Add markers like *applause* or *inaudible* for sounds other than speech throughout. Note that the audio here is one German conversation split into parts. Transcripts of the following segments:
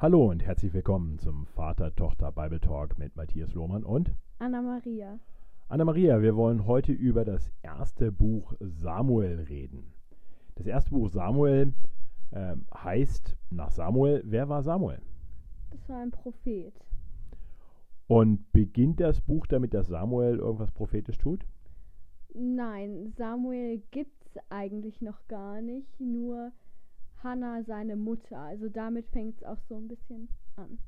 Hallo und herzlich willkommen zum Vater-Tochter-Bible Talk mit Matthias Lohmann und Anna-Maria. Anna-Maria. Wir wollen heute über das erste Buch Samuel reden. Das erste Buch Samuel äh, heißt nach Samuel, wer war Samuel? Das war ein Prophet. Und beginnt das Buch damit, dass Samuel irgendwas prophetisch tut? Nein, Samuel gibt es eigentlich noch gar nicht, nur Hannah seine Mutter. Also damit fängt es auch so ein bisschen an.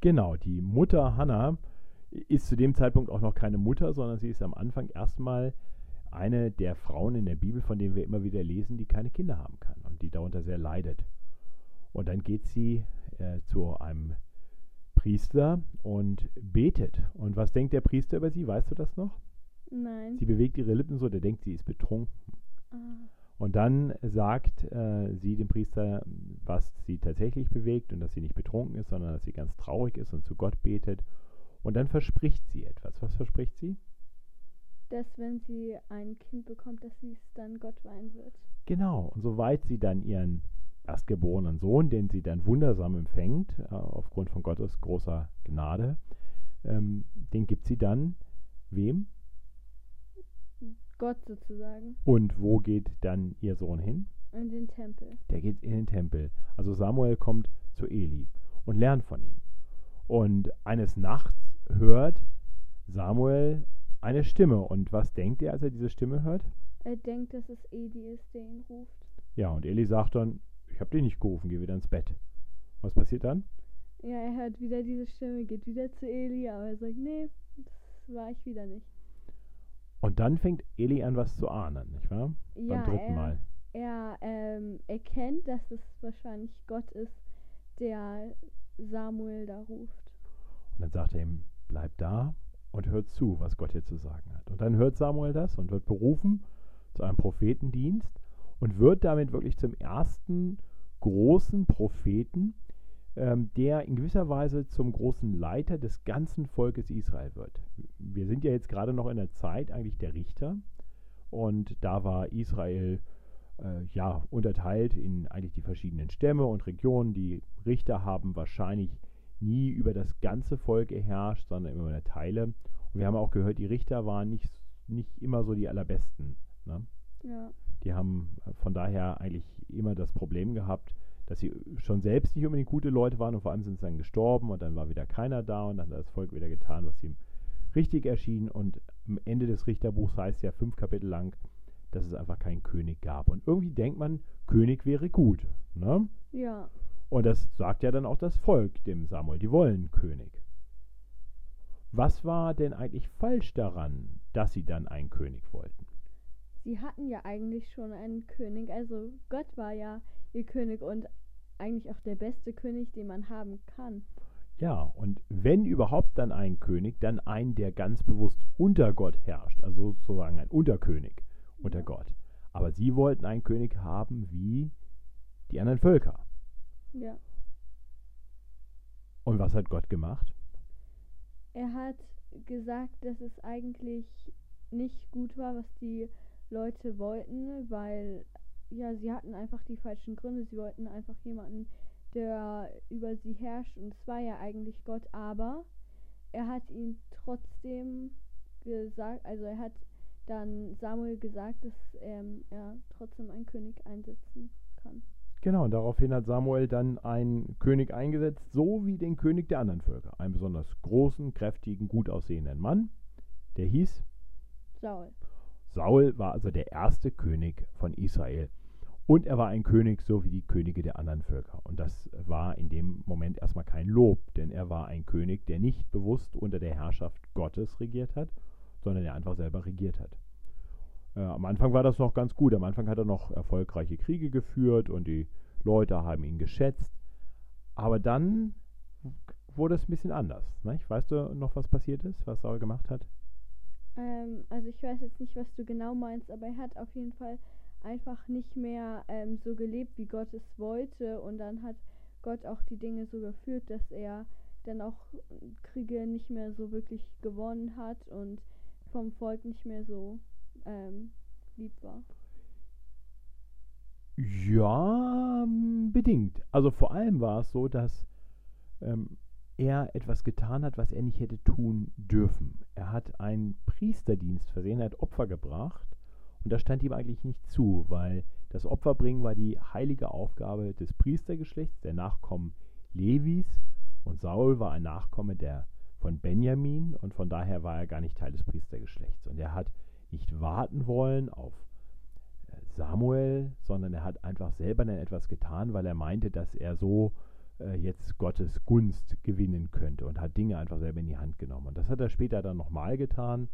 Genau, die Mutter Hannah ist zu dem Zeitpunkt auch noch keine Mutter, sondern sie ist am Anfang erstmal eine der Frauen in der Bibel, von denen wir immer wieder lesen, die keine Kinder haben kann und die darunter sehr leidet. Und dann geht sie äh, zu einem Priester und betet. Und was denkt der Priester über sie? Weißt du das noch? Nein. Sie bewegt ihre Lippen so, der denkt, sie ist betrunken. Ah, Und dann sagt äh, sie dem Priester, was sie tatsächlich bewegt und dass sie nicht betrunken ist, sondern dass sie ganz traurig ist und zu Gott betet. Und dann verspricht sie etwas. Was verspricht sie? dass wenn sie ein Kind bekommt, dass sie es dann Gott weihen wird. Genau. Und soweit sie dann ihren erstgeborenen Sohn, den sie dann wundersam empfängt, äh, aufgrund von Gottes großer Gnade, ähm, den gibt sie dann wem? Gott sozusagen. Und wo geht dann ihr Sohn hin? In den Tempel. Der geht in den Tempel. Also Samuel kommt zu Eli und lernt von ihm. Und eines Nachts hört Samuel eine Stimme. Und was denkt er, als er diese Stimme hört? Er denkt, dass es Edi ist, der ihn ruft. Ja, und Eli sagt dann, ich habe dich nicht gerufen, geh wieder ins Bett. Was passiert dann? Ja, er hört wieder diese Stimme, geht wieder zu Eli, aber er sagt, nee, das war ich wieder nicht. Und dann fängt Eli an, was zu ahnen, nicht wahr? Ja, Beim dritten er, Mal. er ähm, erkennt, dass es wahrscheinlich Gott ist, der Samuel da ruft. Und dann sagt er ihm, bleib da und hört zu, was Gott hier zu sagen hat. Und dann hört Samuel das und wird berufen zu einem Prophetendienst und wird damit wirklich zum ersten großen Propheten, ähm, der in gewisser Weise zum großen Leiter des ganzen Volkes Israel wird. Wir sind ja jetzt gerade noch in der Zeit eigentlich der Richter und da war Israel äh, ja unterteilt in eigentlich die verschiedenen Stämme und Regionen. Die Richter haben wahrscheinlich nie über das ganze Volk geherrscht, sondern immer über Teile. Und wir haben auch gehört, die Richter waren nicht, nicht immer so die allerbesten. Ne? Ja. Die haben äh, von daher eigentlich immer das Problem gehabt, dass sie schon selbst nicht unbedingt gute Leute waren und vor allem sind sie dann gestorben und dann war wieder keiner da und dann hat das Volk wieder getan, was ihm richtig erschien. Und am Ende des Richterbuchs heißt ja fünf Kapitel lang, dass es einfach keinen König gab. Und irgendwie denkt man, König wäre gut. Ne? Ja. Und das sagt ja dann auch das Volk dem Samuel, die wollen König. Was war denn eigentlich falsch daran, dass sie dann einen König wollten? Sie hatten ja eigentlich schon einen König, also Gott war ja ihr König und eigentlich auch der beste König, den man haben kann. Ja, und wenn überhaupt dann ein König, dann ein, der ganz bewusst unter Gott herrscht, also sozusagen ein Unterkönig unter Ja. Gott. Aber sie wollten einen König haben wie die anderen Völker. Ja. Und was hat Gott gemacht? Er hat gesagt, dass es eigentlich nicht gut war, was die Leute wollten, weil ja, sie hatten einfach die falschen Gründe. Sie wollten einfach jemanden, der über sie herrscht und es war ja eigentlich Gott, aber er hat ihn trotzdem gesagt, also er hat dann Samuel gesagt, dass ähm, er trotzdem einen König einsetzen kann. Genau, und daraufhin hat Samuel dann einen König eingesetzt, so wie den König der anderen Völker. Einen besonders großen, kräftigen, gut aussehenden Mann, der hieß Saul. Saul war also der erste König von Israel. Und er war ein König, so wie die Könige der anderen Völker. Und das war in dem Moment erstmal kein Lob, denn er war ein König, der nicht bewusst unter der Herrschaft Gottes regiert hat, sondern der einfach selber regiert hat. Äh, am Anfang war das noch ganz gut. Am Anfang hat er noch erfolgreiche Kriege geführt und die Leute haben ihn geschätzt. Aber dann wurde es ein bisschen anders. Nicht? Weißt du noch, was passiert ist, was Saul gemacht hat? Ähm, also ich weiß jetzt nicht, was du genau meinst, aber er hat auf jeden Fall einfach nicht mehr ähm, so gelebt, wie Gott es wollte. Und dann hat Gott auch die Dinge so geführt, dass er dann auch Kriege nicht mehr so wirklich gewonnen hat und vom Volk nicht mehr so ähm, lieb war. Ja, bedingt. Also vor allem war es so, dass ähm, er etwas getan hat, was er nicht hätte tun dürfen. Er hat einen Priesterdienst versehen, er hat Opfer gebracht und das stand ihm eigentlich nicht zu, weil das Opferbringen war die heilige Aufgabe des Priestergeschlechts, der Nachkommen Levis und Saul war ein Nachkomme der von Benjamin und von daher war er gar nicht Teil des Priestergeschlechts. Und er hat nicht warten wollen auf äh, Samuel, sondern er hat einfach selber dann etwas getan, weil er meinte, dass er so jetzt Gottes Gunst gewinnen könnte und hat Dinge einfach selber in die Hand genommen. Und das hat er später dann nochmal getan.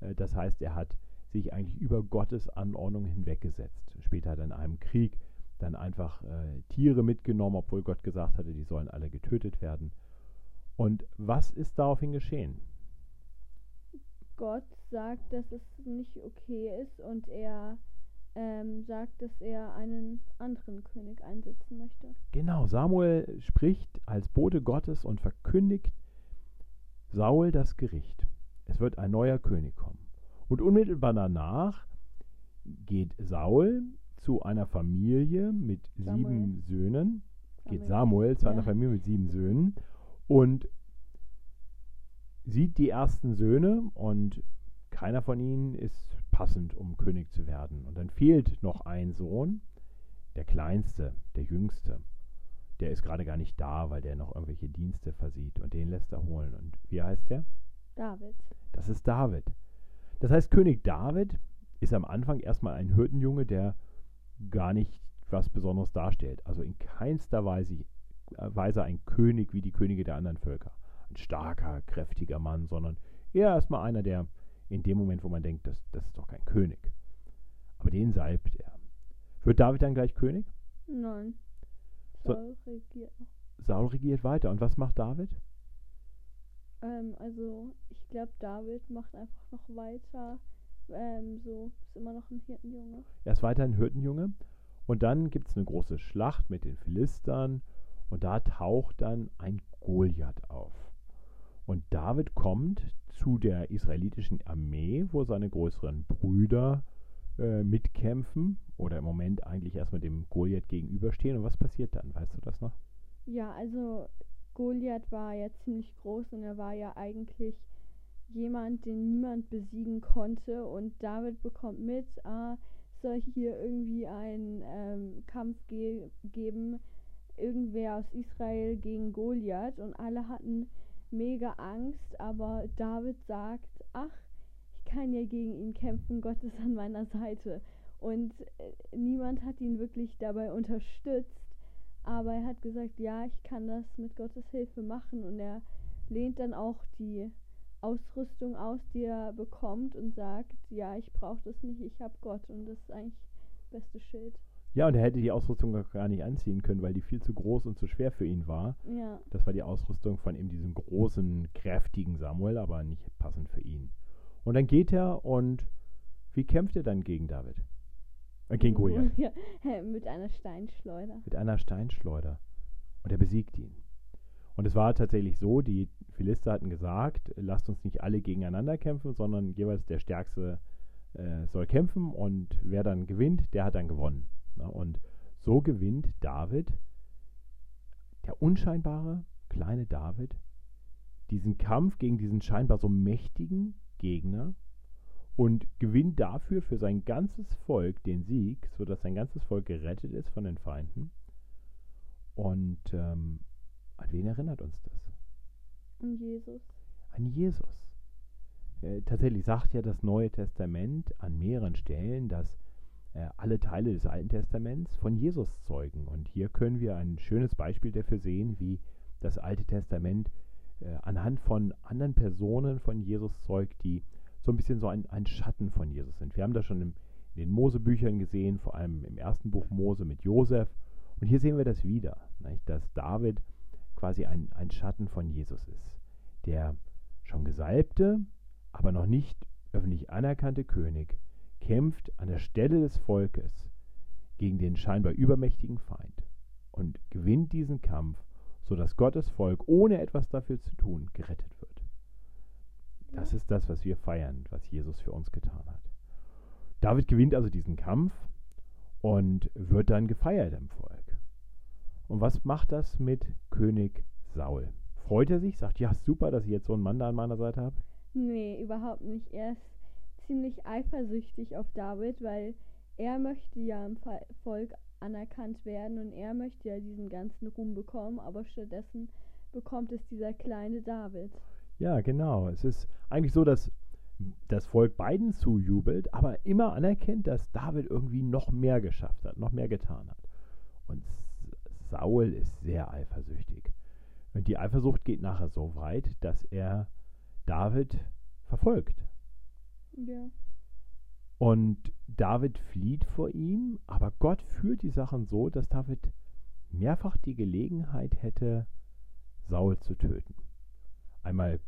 Äh, das heißt, er hat sich eigentlich über Gottes Anordnung hinweggesetzt. Später hat er in einem Krieg dann einfach äh, Tiere mitgenommen, obwohl Gott gesagt hatte, die sollen alle getötet werden. Und was ist daraufhin geschehen? Gott sagt, dass es nicht okay ist und er ähm, sagt, dass er einen anderen König einsetzen möchte. Genau, Samuel spricht als Bote Gottes und verkündigt Saul das Gericht. Es wird ein neuer König kommen. Und unmittelbar danach geht Saul zu einer Familie mit Samuel. sieben Söhnen, Samuel. geht Samuel zu ja. einer Familie mit sieben Söhnen und sieht die ersten Söhne und keiner von ihnen ist passend, um König zu werden. Und dann fehlt noch ein Sohn, der kleinste, der jüngste. Der ist gerade gar nicht da, weil der noch irgendwelche Dienste versieht und den lässt er holen. Und wie heißt der? David. Das ist David. Das heißt, König David ist am Anfang erstmal ein Hirtenjunge, der gar nicht was Besonderes darstellt. Also in keinster Weise, äh, Weise ein König wie die Könige der anderen Völker. Ein starker, kräftiger Mann, sondern eher erstmal einer, der in dem Moment, wo man denkt, das, das ist doch kein König. Aber den salbt er. Wird David dann gleich König? Nein. Saul so, regiert. Saul regiert weiter. Und was macht David? Ähm, also, ich glaube, David macht einfach noch weiter. Ähm, so, ist immer noch ein Hirtenjunge. Er ist weiter ein Hirtenjunge. Und dann gibt es eine große Schlacht mit den Philistern. Und da taucht dann ein Goliath auf. Und David kommt zu der israelitischen Armee, wo seine größeren Brüder äh, mitkämpfen oder im Moment eigentlich erstmal dem Goliath gegenüberstehen. Und was passiert dann? Weißt du das noch? Ja, also Goliath war ja ziemlich groß und er war ja eigentlich jemand, den niemand besiegen konnte. Und David bekommt mit, ah, soll hier irgendwie einen ähm, Kampf ge geben, irgendwer aus Israel gegen Goliath. Und alle hatten mega Angst, aber David sagt, ach, ich kann ja gegen ihn kämpfen, Gott ist an meiner Seite. Und äh, niemand hat ihn wirklich dabei unterstützt, aber er hat gesagt, ja, ich kann das mit Gottes Hilfe machen und er lehnt dann auch die Ausrüstung aus, die er bekommt und sagt, ja, ich brauche das nicht, ich habe Gott und das ist eigentlich das beste Schild. Ja, und er hätte die Ausrüstung gar nicht anziehen können, weil die viel zu groß und zu schwer für ihn war. Ja. Das war die Ausrüstung von eben diesem großen, kräftigen Samuel, aber nicht passend für ihn. Und dann geht er und wie kämpft er dann gegen David? Äh, gegen *laughs* Goliath. Ja, mit einer Steinschleuder. Mit einer Steinschleuder. Und er besiegt ihn. Und es war tatsächlich so, die Philister hatten gesagt, lasst uns nicht alle gegeneinander kämpfen, sondern jeweils der Stärkste äh, soll kämpfen und wer dann gewinnt, der hat dann gewonnen. Und so gewinnt David, der unscheinbare kleine David, diesen Kampf gegen diesen scheinbar so mächtigen Gegner und gewinnt dafür für sein ganzes Volk den Sieg, sodass sein ganzes Volk gerettet ist von den Feinden. Und ähm, an wen erinnert uns das? An Jesus. An Jesus. Äh, tatsächlich sagt ja das Neue Testament an mehreren Stellen, dass alle Teile des Alten Testaments von Jesus zeugen. Und hier können wir ein schönes Beispiel dafür sehen, wie das Alte Testament äh, anhand von anderen Personen von Jesus zeugt, die so ein bisschen so ein, ein Schatten von Jesus sind. Wir haben das schon im, in den Mosebüchern gesehen, vor allem im ersten Buch Mose mit Josef. Und hier sehen wir das wieder, nicht? dass David quasi ein, ein Schatten von Jesus ist. Der schon gesalbte, aber noch nicht öffentlich anerkannte König, kämpft an der Stelle des Volkes gegen den scheinbar übermächtigen Feind und gewinnt diesen Kampf, sodass Gottes Volk ohne etwas dafür zu tun gerettet wird. Das ist das, was wir feiern, was Jesus für uns getan hat. David gewinnt also diesen Kampf und wird dann gefeiert im Volk. Und was macht das mit König Saul. Freut er sich? Sagt, ja, super, dass ich jetzt so einen Mann da an meiner Seite habe? Nee, überhaupt nicht. Er ist ziemlich eifersüchtig auf David, weil er möchte ja im Volk anerkannt werden und er möchte ja diesen ganzen Ruhm bekommen, aber stattdessen bekommt es dieser kleine David. Ja, genau. Es ist eigentlich so, dass das Volk beiden zujubelt, aber immer anerkennt, dass David irgendwie noch mehr geschafft hat, noch mehr getan hat. Und Saul ist sehr eifersüchtig. Und die Eifersucht geht nachher so weit, dass er David verfolgt. Ja. Und David flieht vor ihm, aber Gott führt die Sachen so, dass David mehrfach die Gelegenheit hätte, Saul zu töten. Einmal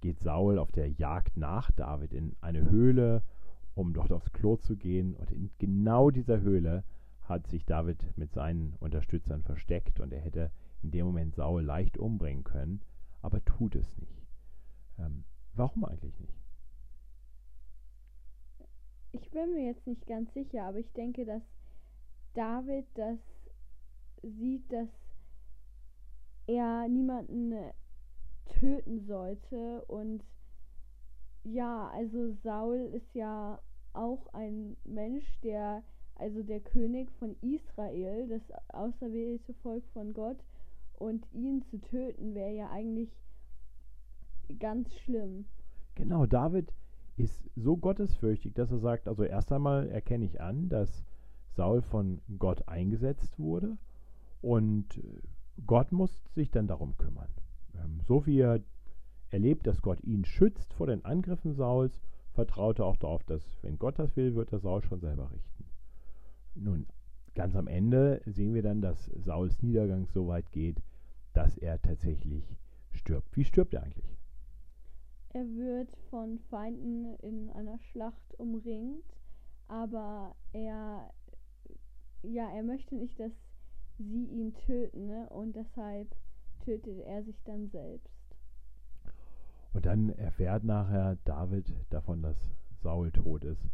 geht Saul auf der Jagd nach David in eine Höhle, um dort aufs Klo zu gehen. Und in genau dieser Höhle hat sich David mit seinen Unterstützern versteckt und er hätte in dem Moment Saul leicht umbringen können, aber tut es nicht. Ähm, warum eigentlich nicht? Ich bin mir jetzt nicht ganz sicher, aber ich denke, dass David das sieht, dass er niemanden töten sollte und ja, also Saul ist ja auch ein Mensch, der also der König von Israel, das auserwählte Volk von Gott, und ihn zu töten wäre ja eigentlich ganz schlimm. Genau, David ist so gottesfürchtig, dass er sagt, also erst einmal erkenne ich an, dass Saul von Gott eingesetzt wurde und Gott muss sich dann darum kümmern. Ähm, so wie er erlebt, dass Gott ihn schützt vor den Angriffen Sauls, vertraut er auch darauf, dass wenn Gott das will, wird er Saul schon selber richten. Nun, ganz am Ende sehen wir dann, dass Sauls Niedergang so weit geht, dass er tatsächlich stirbt. Wie stirbt er eigentlich? Er wird von Feinden in einer Schlacht umringt, aber er ja, er möchte nicht, dass sie ihn töten, ne? und deshalb tötet er sich dann selbst. Und dann erfährt nachher David davon, dass Saul tot ist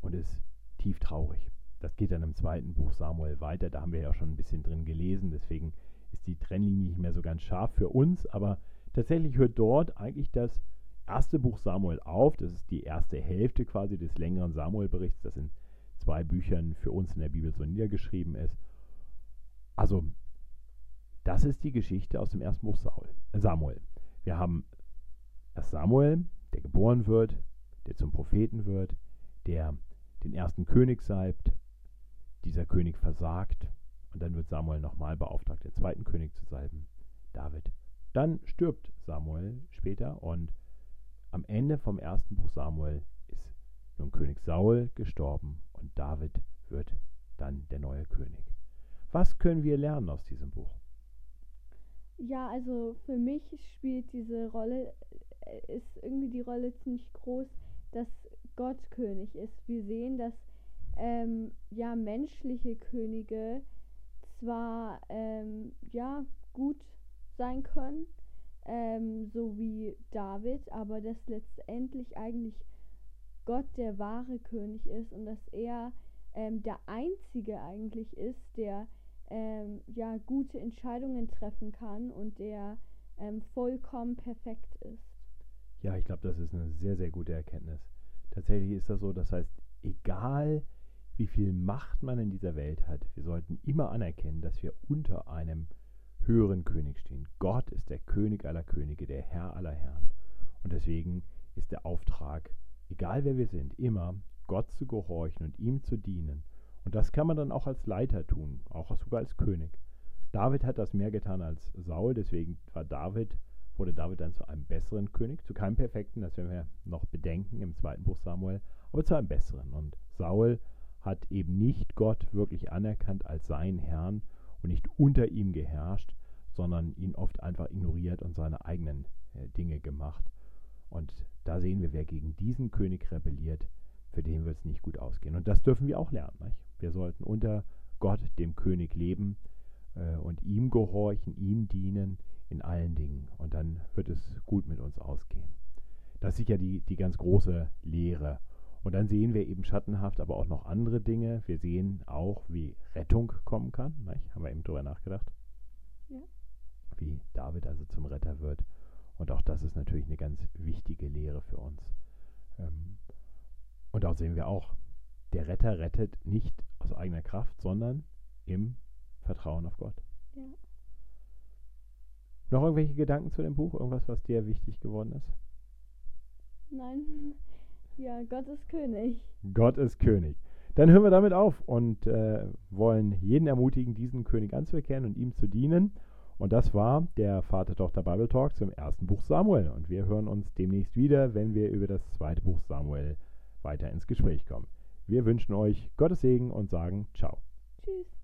und ist tief traurig. Das geht dann im zweiten Buch Samuel weiter. Da haben wir ja schon ein bisschen drin gelesen. Deswegen ist die Trennlinie nicht mehr so ganz scharf für uns. Aber tatsächlich hört dort eigentlich das erste Buch Samuel auf. Das ist die erste Hälfte quasi des längeren Samuel-Berichts, das in zwei Büchern für uns in der Bibel so niedergeschrieben ist. Also, das ist die Geschichte aus dem ersten Buch äh Samuel. Wir haben erst Samuel, der geboren wird, der zum Propheten wird, der den ersten König salbt, dieser König versagt und dann wird Samuel nochmal beauftragt, den zweiten König zu salben, David. Dann stirbt Samuel später und am Ende vom ersten Buch Samuel ist nun König Saul gestorben und David wird dann der neue König. Was können wir lernen aus diesem Buch? Ja, also für mich spielt diese Rolle, äh, ist irgendwie die Rolle ziemlich groß, dass Gott König ist. Wir sehen, dass ähm, ja menschliche Könige zwar ähm, ja gut sein können, ähm, so wie David, aber dass letztendlich eigentlich Gott der wahre König ist und dass er ähm, der einzige eigentlich ist, der ähm, ja gute Entscheidungen treffen kann und der ähm, vollkommen perfekt ist. Ja, ich glaube, das ist eine sehr, sehr gute Erkenntnis. Tatsächlich ist das so, das heißt, egal wie viel Macht man in dieser Welt hat, wir sollten immer anerkennen, dass wir unter einem höheren König stehen. Gott ist der König aller Könige, der Herr aller Herren. Und deswegen ist der Auftrag, egal wer wir sind, immer Gott zu gehorchen und ihm zu dienen. Und das kann man dann auch als Leiter tun, auch sogar als König. David hat das mehr getan als Saul, deswegen war David wurde David dann zu einem besseren König, zu keinem perfekten, das werden wir noch bedenken im zweiten Buch Samuel, aber zu einem besseren. Und Saul hat eben nicht Gott wirklich anerkannt als seinen Herrn und nicht unter ihm geherrscht, sondern ihn oft einfach ignoriert und seine eigenen äh, Dinge gemacht. Und da sehen wir, wer gegen diesen König rebelliert, für den wird es nicht gut ausgehen. Und das dürfen wir auch lernen. Nicht? Wir sollten unter Gott, dem König, leben äh, und ihm gehorchen, ihm dienen, in allen Dingen. Und dann wird es gut mit uns ausgehen. Das ist sicher die, die ganz große Lehre. Und dann sehen wir eben schattenhaft aber auch noch andere Dinge. Wir sehen auch, wie Rettung kommen kann. Nicht? Haben wir eben drüber nachgedacht? Ja. wie David also zum Retter wird. Und auch das ist natürlich eine ganz wichtige Lehre für uns. Ähm, und auch sehen wir auch, der Retter rettet nicht aus eigener Kraft, sondern im Vertrauen auf Gott. Ja. Noch irgendwelche Gedanken zu dem Buch? Irgendwas, was dir wichtig geworden ist? Nein. Ja, Gott ist König. Gott ist König. Dann hören wir damit auf und äh, wollen jeden ermutigen, diesen König anzuerkennen und ihm zu dienen. Und das war der Vater-Tochter-Bible Talk zum ersten Buch Samuel. Und wir hören uns demnächst wieder, wenn wir über das zweite Buch Samuel weiter ins Gespräch kommen. Wir wünschen euch Gottes Segen und sagen Ciao. Tschüss.